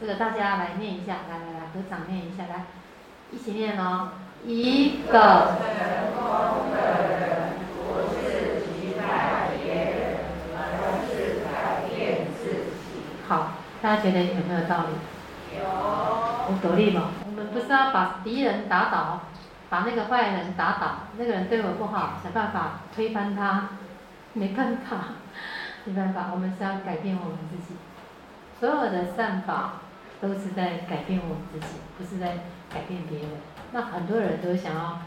这个大家来念一下，来来来，合掌念一下，来，一起念哦。一个，好，大家觉得有没有道理？有。有道理吗？我们不是要把敌人打倒，把那个坏人打倒，那个人对我不好，想办法推翻他，没办法，没办法，我们是要改变我们自己。所有的善法都是在改变我们自己，不是在改变别人。那很多人都想要，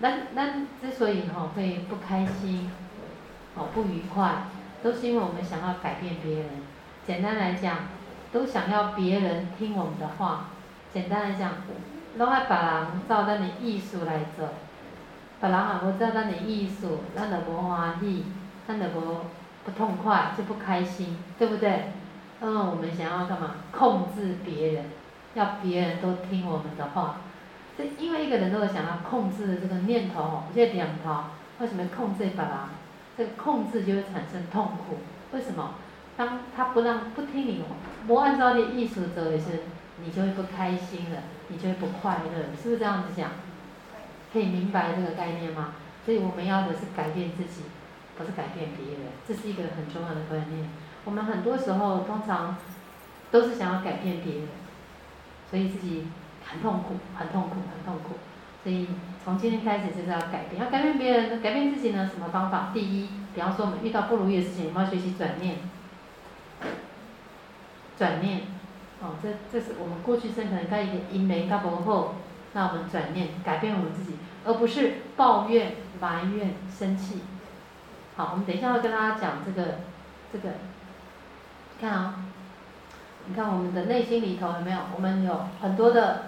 那那之所以哈会不开心，哦不愉快，都是因为我们想要改变别人。简单来讲，都想要别人听我们的话。简单来讲，拢爱别人照咱的意思来做，别人啊无照咱的意思，咱就无欢喜，咱就无不痛快，就不开心，对不对？嗯，我们想要干嘛？控制别人，要别人都听我们的话。这因为一个人都有想要控制的这个念头，这个念头，为什么控制爸爸？这个控制就会产生痛苦。为什么？当他不让不听你，不按照你的意思走的时候，你就会不开心了，你就会不快乐，是不是这样子讲？可以明白这个概念吗？所以我们要的是改变自己，不是改变别人，这是一个很重要的观念。我们很多时候通常都是想要改变别人，所以自己。很痛苦，很痛苦，很痛苦。所以从今天开始就是要改变，要改变别人，改变自己呢？什么方法？第一，比方说我们遇到不如意的事情，我们要学习转念。转念，哦，这这是我们过去生可能该一个因缘较无好，那我们转念，改变我们自己，而不是抱怨、埋怨、生气。好，我们等一下会跟大家讲这个，这个，看啊、哦，你看我们的内心里头有没有？我们有很多的。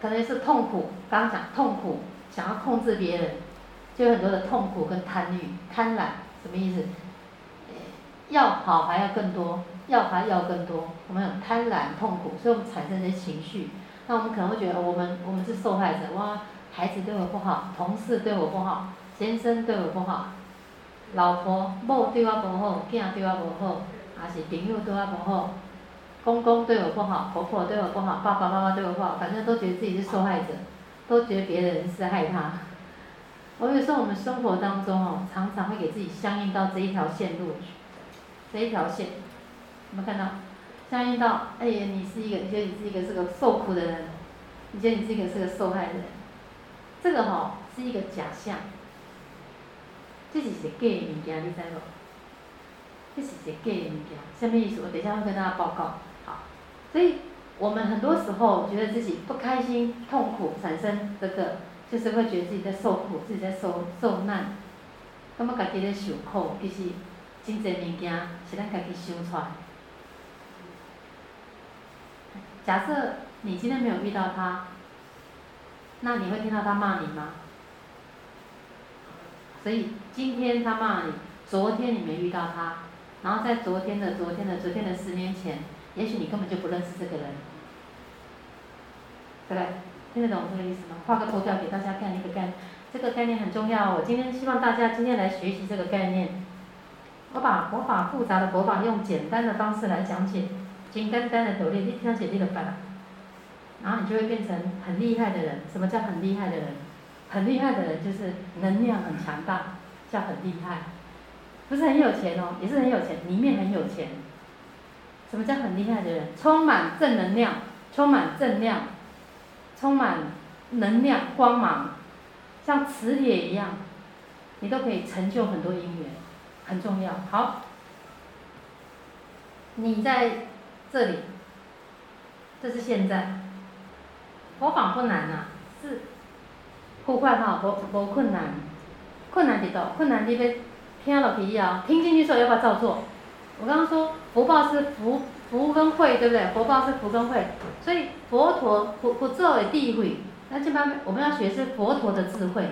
可能是痛苦，刚刚讲痛苦，想要控制别人，就有很多的痛苦跟贪欲、贪婪，什么意思？要好还要更多，要还要更多，我们有贪婪、痛苦，所以我们产生这些情绪。那我们可能会觉得，我们我们是受害者，哇，孩子对我不好，同事对我不好，先生对我不好，老婆某对我不好，囝对我不好，还是朋友对我不好。公公对我不好，婆婆对我不好，爸爸妈妈对我不好，反正都觉得自己是受害者，都觉得别人是害他。我有时候我们生活当中哦，常常会给自己相应到这一条线路去，这一条线，有没有看到？相应到，哎呀，你是一个，你觉得你是一个是个受苦的人，你觉得你是一个是个受害人，这个哈、哦、是一个假象，这是假的物件，你知无？这是假的物件，什么意思？我等一下会跟大家报告。好所以，我们很多时候觉得自己不开心、痛苦，产生这个，就是会觉得自己在受苦，自己在受受难。感觉家己在受苦，其实真侪物件是咱家己想出来。假设你今天没有遇到他，那你会听到他骂你吗？所以今天他骂你，昨天你没遇到他，然后在昨天的、昨天的、昨天的十年前。也许你根本就不认识这个人，对不对？听得懂这个意思吗？画个图表给大家看一个概念，这个概念很重要。我今天希望大家今天来学习这个概念。我把我把复杂的佛法用简单的方式来讲解，简单单的道理，你听写这个法，然后你就会变成很厉害的人。什么叫很厉害的人？很厉害的人就是能量很强大，叫很厉害。不是很有钱哦，也是很有钱，里面很有钱。什么叫很厉害的人？充满正能量，充满正量，充满能量光芒，像磁铁一样，你都可以成就很多姻缘，很重要。好，你在这里，这是现在。模仿不难呐、啊，是呼唤哈，不不困难，困难的多，困难的要听老皮啊，听进去之后要不要照做？我刚刚说福报是福福跟慧，对不对？福报是福跟慧，所以佛陀佛佛做的智慧，那这边我们要学是佛陀的智慧。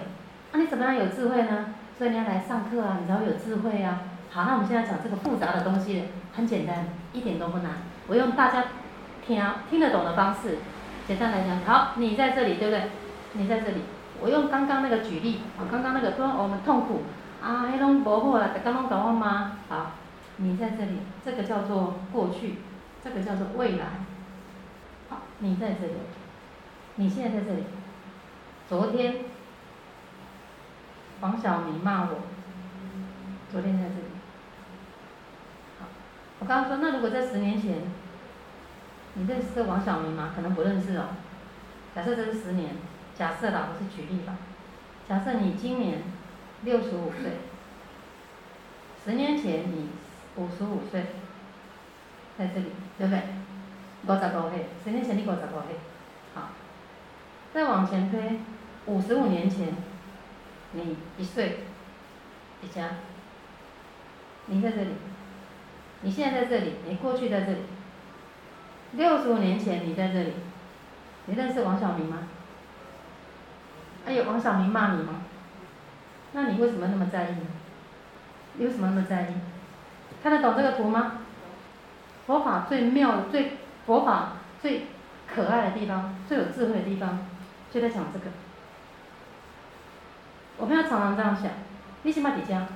那、你怎么样有智慧呢？所以你要来上课啊，你才会有智慧啊。好，那我们现在讲这个复杂的东西，很简单，一点都不难。我用大家听听得懂的方式，简单来讲。好，你在这里，对不对？你在这里，我用刚刚那个举例，啊，刚刚那个说我们痛苦啊，那种无好啦，刚刚讲我吗？好。你在这里，这个叫做过去，这个叫做未来。好，你在这里，你现在在这里。昨天，黄晓明骂我。昨天在这里。好，我刚刚说，那如果在十年前，你认识这王晓明吗？可能不认识哦。假设这是十年，假设啦，我是举例吧。假设你今年六十五岁，十年前你五十五岁，在这里，对不对？五十五岁，十年前你五十五岁，好。再往前推，五十五年前，你一岁，一家，你在这里，你现在在这里，你过去在这里。六十五年前你在这里，你认识王晓明吗？还有王晓明骂你吗？那你为什么那么在意？你为什么那么在意？看得懂这个图吗？佛法最妙、最佛法最可爱的地方、最有智慧的地方，就在讲这个。我们要常常这样想：你起码底家，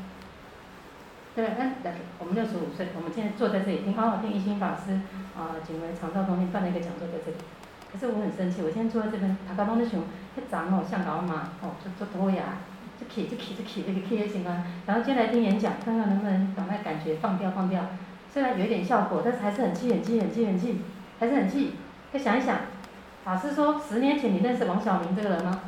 对不对？来，我们六十五岁，我们现在坐在这里听，好好听一心法师啊，景维长照中心办了一个讲座在这里。可是我很生气，我现在坐在这边，大家拢在想，迄脏哦，像老马，哦，就做拖牙，就起就起就起这个起的情况。然后今天来听演讲，看看能不能把那感觉放掉放掉。虽然有一点效果，但是还是很气很气很气很气，还是很气。再想一想，法师说十年前你认识王晓明这个人吗？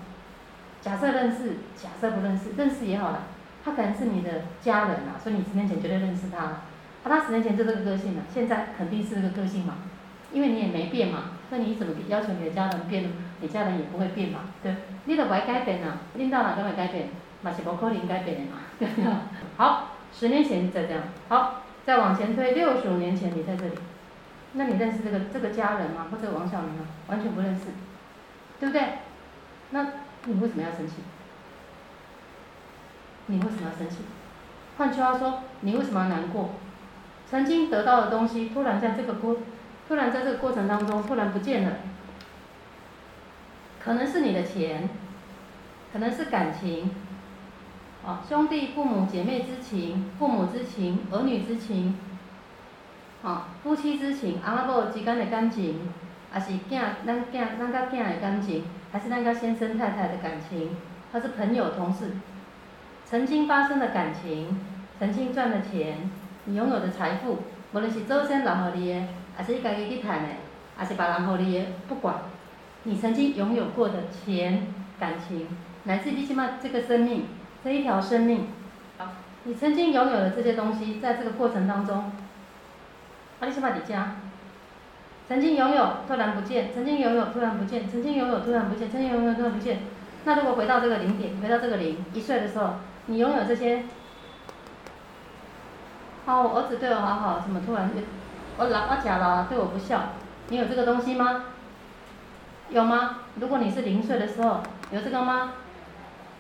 假设认识，假设不认识，认识也好了，他可能是你的家人啊，所以你十年前绝对认识他。啊，他十年前就这个个性了，现在肯定是这个个性嘛，因为你也没变嘛。那你怎么要求你的家人变呢？你家人也不会变嘛，对？你都不会改变啊，领导哪个会改变？嘛是无可能改变的嘛，好，十年前再这样，好，再往前推六十五年前你在这里，那你认识这个这个家人吗？或者王晓明吗？完全不认识，对不对？那你为什么要生气？你为什么要生气？换句话说，你为什么要难过？曾经得到的东西，突然在这个过。突然在这个过程当中，突然不见了，可能是你的钱，可能是感情，啊，兄弟、父母、姐妹之情，父母之情，儿女之情，啊，夫妻之情，阿拉伯之间的感情，还是囝咱囝咱甲囝的感情，还是咱甲先生太太的感情，还是朋友同事，曾经发生的感情，曾经赚的钱，你拥有的财富，无论是祖先留予你的。还是你家己去赚的，还是别人给你的，不管，你曾经拥有过的钱、感情，乃至你起码这个生命，这一条生命，好，你曾经拥有的这些东西，在这个过程当中，啊，你起码你家，曾经拥有突然不见，曾经拥有突然不见，曾经拥有突然不见，曾经拥有突然不见，那如果回到这个零点，回到这个零，一岁的时候，你拥有这些，好，我儿子对我好好，怎么突然就？我老我假了对我不孝，你有这个东西吗？有吗？如果你是零岁的时候，有这个吗？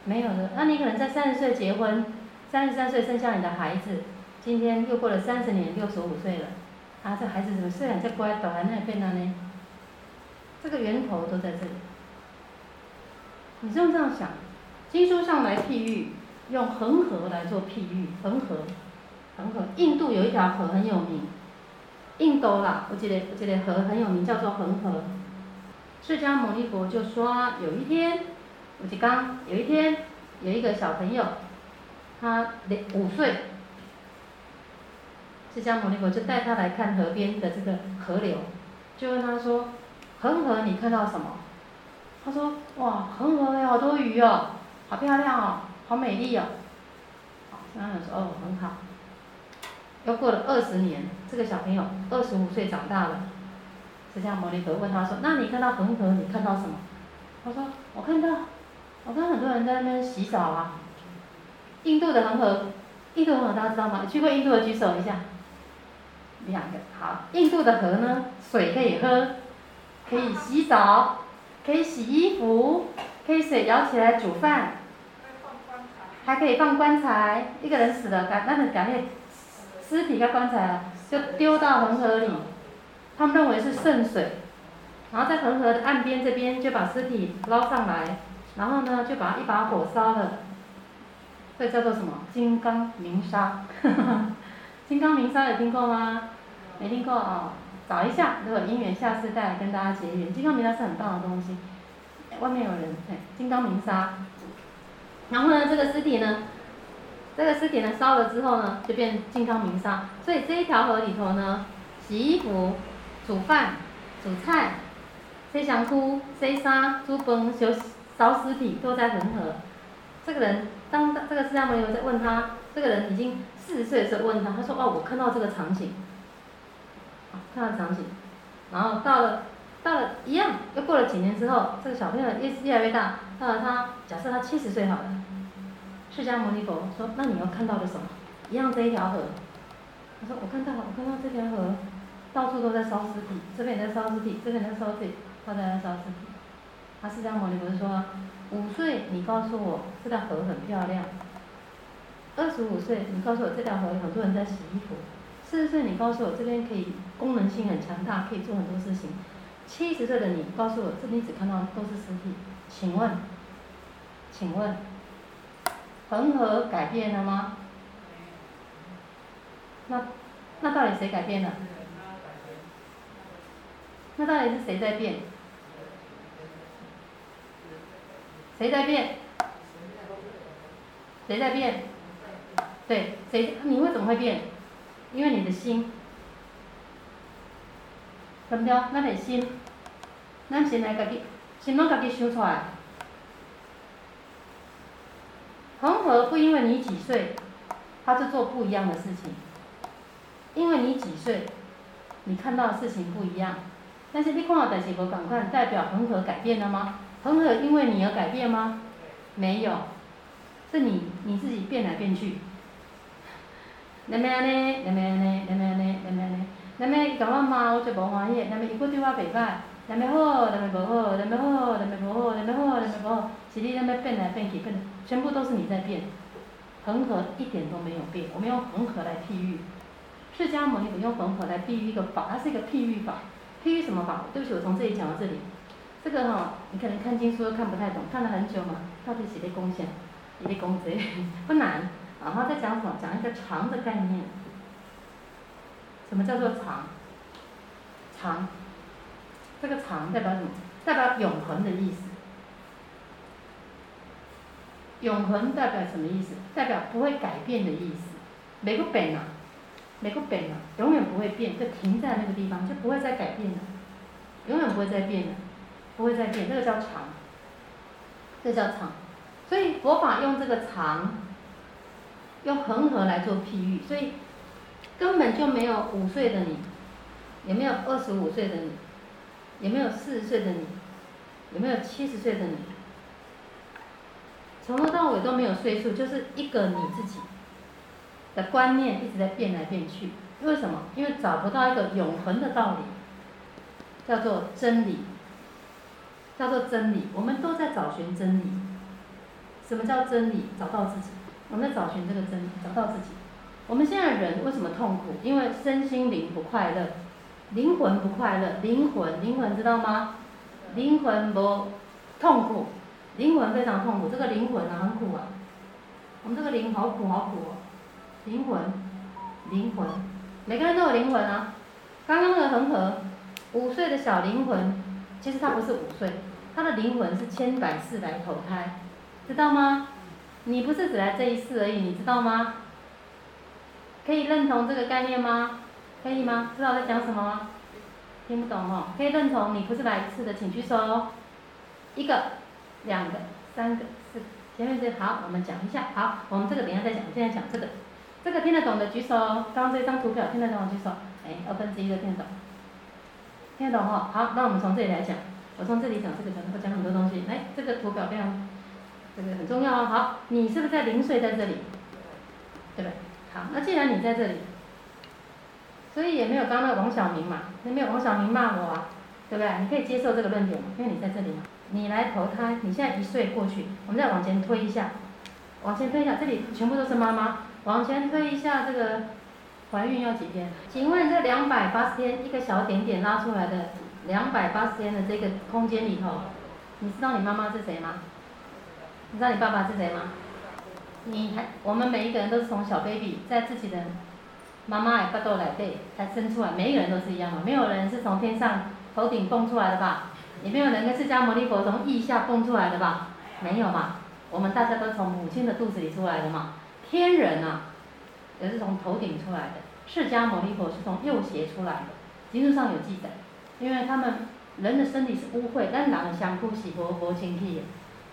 没有的。那你可能在三十岁结婚，三十三岁生下你的孩子，今天又过了三十年，六十五岁了，啊，这孩子怎么虽然在乖，倒还那变了呢？这个源头都在这里。你就这样想，经书上来譬喻，用恒河来做譬喻，恒河，恒河，印度有一条河很有名。印度啦，我记得我记得河很有名，叫做恒河。释迦牟尼佛就说，有一天，我就刚有一天，有一个小朋友，他五岁，释迦牟尼佛就带他来看河边的这个河流，就问他说：“恒河，你看到什么？”他说：“哇，恒河有好多鱼哦，好漂亮哦，好美丽哦。”好，释迦牟尼说：“哦，很好。”又过了二十年，这个小朋友二十五岁长大了。释迦牟尼佛问他说：“那你看到恒河，你看到什么？”他说：“我看到，我看很多人在那边洗澡啊。”印度的恒河，印度恒河大家知道吗？去过印度的举手一下。两个好，印度的河呢，水可以喝，可以洗澡，可以洗衣服，可以水舀起来煮饭，还可以放棺材。一个人死了，赶那个赶紧。尸体跟棺材啊，就丢到恒河里，他们认为是圣水，然后在恒河的岸边这边就把尸体捞上来，然后呢就把一把火烧了，这叫做什么？金刚明沙，金刚明沙有听过吗？没听过哦，找一下，如果姻缘下次再来跟大家结缘。金刚明沙是很棒的东西，外面有人，哎，金刚明沙。然后呢，这个尸体呢，这个尸体呢烧了之后呢，就变金刚明沙。所以这一条河里头呢，洗衣服、煮饭、煮菜、洗香菇、洗衫、煮饭、烧烧尸体，都在恒河。这个人，当这个释迦牟尼佛在问他，这个人已经四十岁的时候问他，他说：“哦，我看到这个场景，看到场景，然后到了，到了一样，又过了几年之后，这个小朋友越越来越大，到了他假设他七十岁好了，释迦牟尼佛说：那你又看到了什么？一样这一条河，他说：我看到了，我看到这条河，到处都在烧尸体，这边也在烧尸体，这边在烧尸体，他在烧尸体。他释迦牟尼佛说。”五岁，你告诉我这条河很漂亮。二十五岁，你告诉我这条河很多人在洗衣服。四十岁，你告诉我这边可以功能性很强大，可以做很多事情。七十岁的你告诉我，这边只看到都是尸体。请问，请问，恒河改变了吗？那那到底谁改变了？那到底是谁在变？谁在变？谁在变？对，谁？你为什么会变？因为你的心，怎么着？那你心，咱先来家己，先拢家己想出来。恒河不因为你几岁，他就做不一样的事情。因为你几岁，你看到的事情不一样。但是你看到代志无同款，代表恒河改变了吗？恒河因为你而改变吗？没有，是你你自己变来变去。那么呢？那么呢？那么呢？那么呢？那么伊甲我骂，我就无欢喜；那么伊佫对我袂歹，那么好，那么无好，那么好，那么无好，那么好，那么无好，是你那么变来变去，变，全部都是你在变。恒河一点都没有变，我们用恒河来譬喻。释迦牟尼佛用恒河来譬喻一个法，它是一个譬喻法。譬喻什么法？对不起，我从这里讲到这里。这个哈、哦，你可能看经书都看不太懂，看了很久嘛，到底写的贡献，写的功德不难。然后再讲什么？讲一个长的概念。什么叫做长”？长，这个长代表什么？代表永恒的意思。永恒代表什么意思？代表不会改变的意思。每个本啊，每个本啊，永远不会变，就停在那个地方，就不会再改变了，永远不会再变了。不会再变，这个叫常，这叫常，所以佛法用这个常，用恒河来做譬喻，所以根本就没有五岁的你，也没有二十五岁的你，也没有四十岁的你，也没有七十岁的你，从头到尾都没有岁数，就是一个你自己的观念一直在变来变去，为什么？因为找不到一个永恒的道理，叫做真理。叫做真理，我们都在找寻真理。什么叫真理？找到自己。我们在找寻这个真理，找到自己。我们现在人为什么痛苦？因为身心灵不快乐，灵魂不快乐。灵魂，灵魂知道吗？灵魂不痛苦，灵魂非常痛苦。这个灵魂啊，很苦啊。我们这个灵好苦好苦哦。灵魂，灵魂，每个人都有灵魂啊。刚刚那个恒河，五岁的小灵魂。其实他不是五岁，他的灵魂是千百世来投胎，知道吗？你不是只来这一世而已，你知道吗？可以认同这个概念吗？可以吗？知道我在讲什么吗？听不懂哦，可以认同你不是来一次的，请举手。一个、两个、三个、四个，前面这好，我们讲一下。好，我们这个等下再讲，现在讲这个。这个听得懂的举手。刚刚这张图表听得懂的举手。哎，二分之一的听得懂。听得懂哈？好，那我们从这里来讲。我从这里讲这个讲，会讲很多东西。来，这个图表非常，这个很重要哦。好，你是不是在零岁在这里？对不对？好，那既然你在这里，所以也没有刚刚那个王小明嘛，也没有王小明骂我啊，对不对？你可以接受这个论点嘛，因为你在这里嘛。你来投胎，你现在一岁过去，我们再往前推一下，往前推一下，这里全部都是妈妈，往前推一下这个。怀孕要几天？请问这两百八十天一个小点点拉出来的两百八十天的这个空间里头，你知道你妈妈是谁吗？你知道你爸爸是谁吗？你还我们每一个人都是从小 baby 在自己的妈妈的腹肚内底才生出来，每一个人都是一样的，没有人是从天上头顶蹦出来的吧？也没有人跟释迦牟尼佛从腋下蹦出来的吧？没有嘛？我们大家都从母亲的肚子里出来的嘛。天人啊，也是从头顶出来的。释迦牟尼佛是从右胁出来的，经书上有记载。因为他们人的身体是污秽，但人的相哭是无无清气的。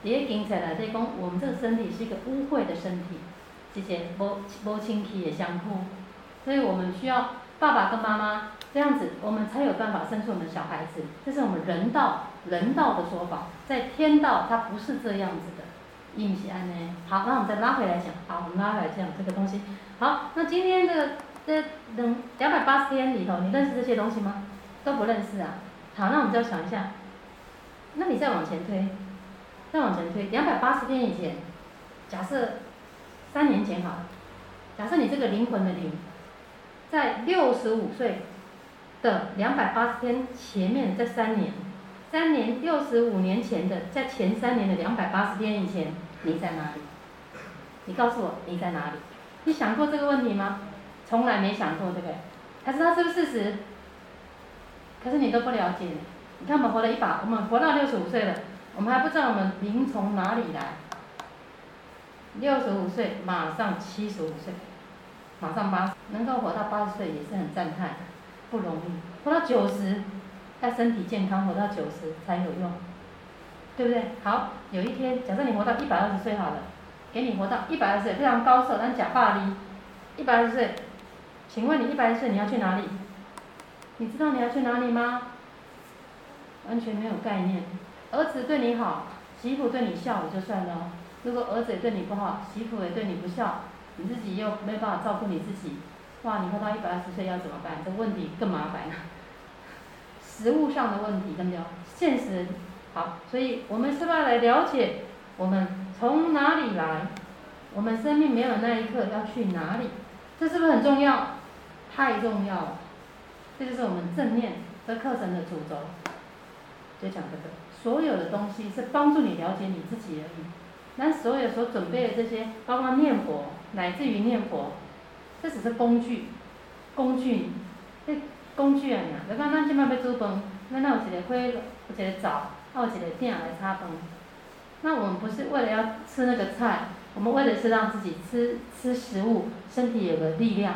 第一经册来在讲，我们这个身体是一个污秽的身体，这些无无清气的相互，所以我们需要爸爸跟妈妈这样子，我们才有办法生出我们的小孩子。这是我们人道人道的说法，在天道它不是这样子的。印西安呢？好，那我们再拉回来讲。好，我们拉回来讲这个东西。好，那今天这个这两两百八十天里头，你认识这些东西吗？都不认识啊。好，那我们就要想一下。那你再往前推，再往前推，两百八十天以前，假设三年前好，假设你这个灵魂的灵，在六十五岁的两百八十天前面这三年，三年六十五年前的在前三年的两百八十天以前，你在哪里？你告诉我你在哪里？你想过这个问题吗？从来没想过，对不对？可是它是不是事实？可是你都不了解，你看我们活了一把，我们活到六十五岁了，我们还不知道我们灵从哪里来。六十五岁马上七十五岁，马上八十，能够活到八十岁也是很赞叹，不容易。活到九十，要身体健康，活到九十才有用，对不对？好，有一天，假设你活到一百二十岁好了，给你活到一百二十岁，非常高寿，但假霸力，一百二十岁，请问你一百二十岁你要去哪里？你知道你要去哪里吗？完全没有概念。儿子对你好，媳妇对你孝也就算了。如果儿子也对你不好，媳妇也对你不孝，你自己又没办法照顾你自己，哇！你活到一百二十岁要怎么办？这问题更麻烦了。实物上的问题，对不对？现实好，所以我们是不是来了解我们从哪里来？我们生命没有那一刻要去哪里？这是不是很重要？太重要了。这就是我们正念这课程的主轴，就讲这个，所有的东西是帮助你了解你自己而已。那所有所准备的这些，包括念佛，乃至于念佛，这只是工具，工具，这工具啊！你看，咱今麦要煮饭，咱那有一个火，有一个灶，还有一个鼎来炒饭。那我们不是为了要吃那个菜，我们为的是让自己吃吃食物，身体有个力量，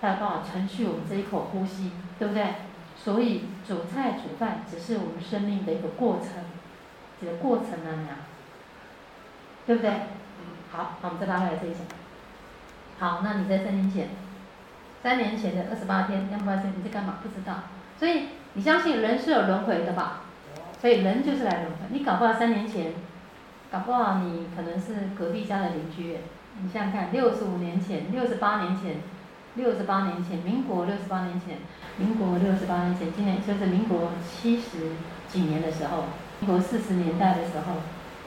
才有办法存续我们这一口呼吸。对不对？所以煮菜煮饭只是我们生命的一个过程，这个过程啊，对不对？好，那我们再拉回来这一下。好，那你在三年前，三年前的二十八天，两百天，你在干嘛？不知道。所以你相信人是有轮回的吧？所以人就是来轮回。你搞不好三年前，搞不好你可能是隔壁家的邻居。你想想看，六十五年前，六十八年前，六十八年前，民国六十八年前。民国六十八年前，今年就是民国七十几年的时候，民国四十年代的时候，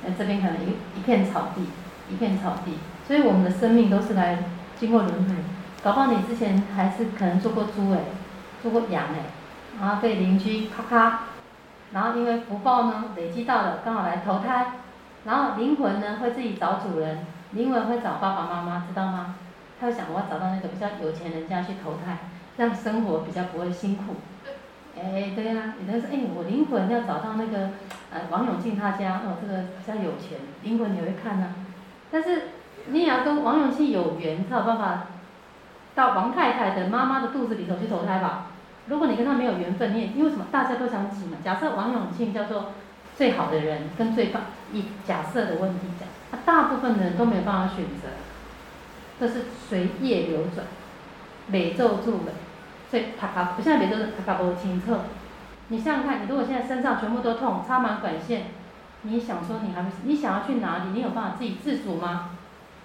那这边可能一一片草地，一片草地，所以我们的生命都是来经过轮回。搞不好你之前还是可能做过猪哎，做过羊哎，然后被邻居咔咔，然后因为福报呢累积到了，刚好来投胎，然后灵魂呢会自己找主人，灵魂会找爸爸妈妈，知道吗？他会想我要找到那个比较有钱人家去投胎。让生活比较不会辛苦，哎，对呀、啊，有人说，哎，我灵魂要找到那个，呃，王永庆他家，哦，这个比较有钱，灵魂你会看呢、啊。但是你也要跟王永庆有缘，才有办法到王太太的妈妈的肚子里头去投胎吧。如果你跟他没有缘分，你也因为什么？大家都想挤嘛。假设王永庆叫做最好的人，跟最棒，以假设的问题讲，他大部分的人都没有办法选择，这是随业流转，每咒住的。所以他他不像别的他他不清澈。你想想看，你如果现在身上全部都痛，插满管线，你想说你还不你想要去哪里？你有办法自己自主吗？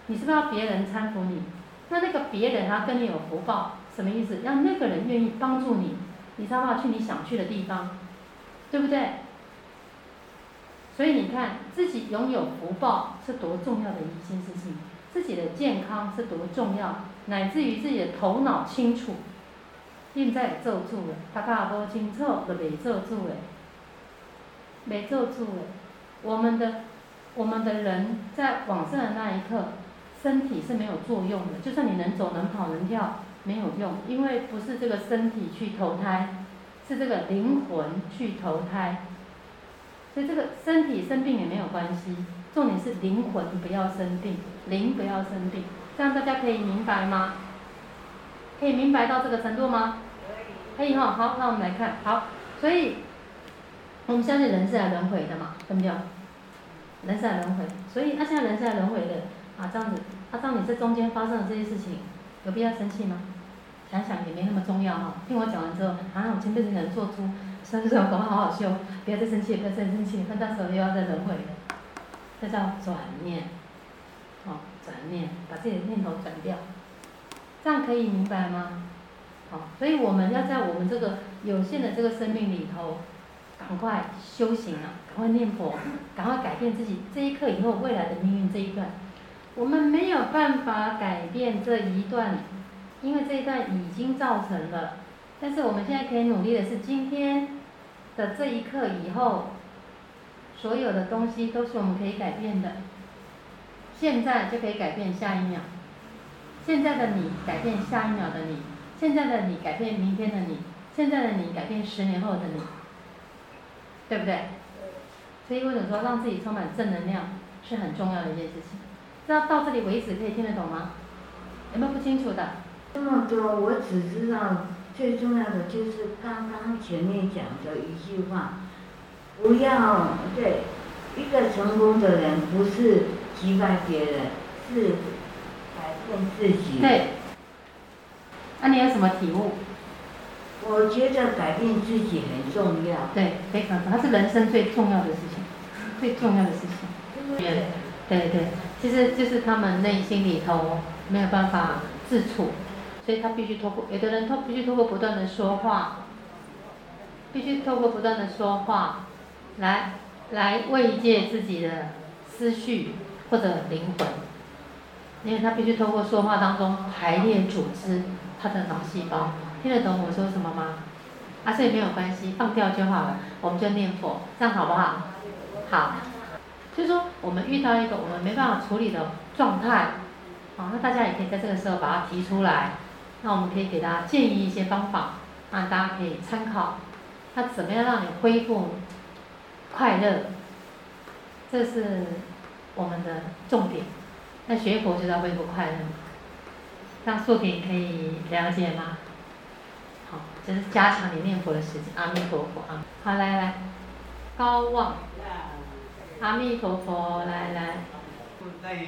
你是不是要别人搀扶你？那那个别人他跟你有福报，什么意思？让那个人愿意帮助你，你才有办法去你想去的地方，对不对？所以你看，自己拥有福报是多重要的一件事情，自己的健康是多重要，乃至于自己的头脑清楚。现在做主了，他大多清楚就未做主了，未做主了。我们的我们的人在往生的那一刻，身体是没有作用的。就算你能走能跑能跳，没有用，因为不是这个身体去投胎，是这个灵魂去投胎，所以这个身体生病也没有关系，重点是灵魂不要生病，灵不要生病，这样大家可以明白吗？可以明白到这个程度吗？可以，哈，好，那我们来看，好，所以我们相信人是来轮回的嘛，对不对？人是来轮回，所以那现在人是来轮回的啊，这样子，那当你这中间发生了这些事情，有必要生气吗？想想也没那么重要哈。听我讲完之后，啊，我前辈子能做出三十种，搞不好好修，不要再生气，不要再生气，那到时候又要再轮回了，这叫转念，好，转念，把自己的念头转掉，这样可以明白吗？好，所以我们要在我们这个有限的这个生命里头，赶快修行啊，赶快念佛，赶快改变自己这一刻以后未来的命运这一段。我们没有办法改变这一段，因为这一段已经造成了。但是我们现在可以努力的是，今天的这一刻以后，所有的东西都是我们可以改变的。现在就可以改变下一秒，现在的你改变下一秒的你，现在的你改变明天的你，现在的你改变十年后的你，对不对？所以为什么说让自己充满正能量是很重要的一件事情？知道到这里为止可以听得懂吗？有没有不清楚的？这么多，我只知道最重要的就是刚刚前面讲的一句话，不要对一个成功的人不是击败别人，是改变自己。对。那、啊、你有什么体悟？我觉得改变自己很重要。对，非常重要，它是人生最重要的事情，最重要的事情。对对对。其实就是他们内心里头没有办法自处，所以他必须透过有的人，他必须透过不断的说话，必须透过不断的说话，来来慰藉自己的思绪或者灵魂，因为他必须透过说话当中排列组织他的脑细胞，听得懂我说什么吗？啊，所以没有关系，放掉就好了，我们就念佛，这样好不好？好。就是说，我们遇到一个我们没办法处理的状态，好，那大家也可以在这个时候把它提出来，那我们可以给大家建议一些方法，啊，大家可以参考，那怎么样让你恢复快乐？这是我们的重点。那学佛就要恢复快乐，那素萍可以了解吗？好，就是加强你念佛的时间。阿弥陀佛啊！好，来来，高望。阿弥陀佛，来来，在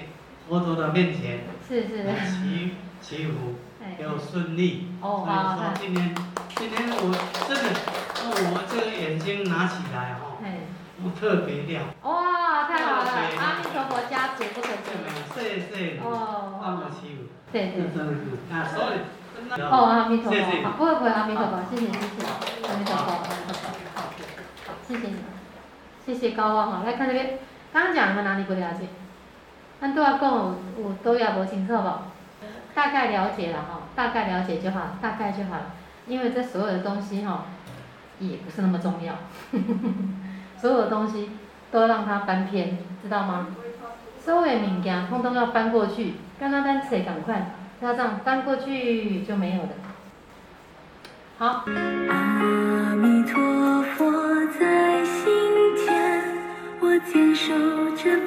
佛陀的面前，是是，祈祈福，要顺利。哦，所以说今天，今天我真的，我这个眼睛拿起来哈，我特别亮。哇，太好了！阿弥陀佛家族，不可思议。谢谢。哦。帮我祈福。对对。啊，所以。哦，阿弥陀佛，不会不会，阿弥陀佛，谢谢谢谢，阿弥陀佛，阿弥陀佛，好，谢谢你。谢谢高望哈，来看这边，刚刚讲的哪里不了解？咱都要讲，有都要不清楚不？大概了解了哈，大概了解就好，大概就好了。因为这所有的东西哈，也不是那么重要，所有东西都让它翻篇，知道吗？所有的物件通通要翻过去，刚刚咱谁赶快，要这样翻过去就没有了。好。阿弥陀佛在心间，我坚守着。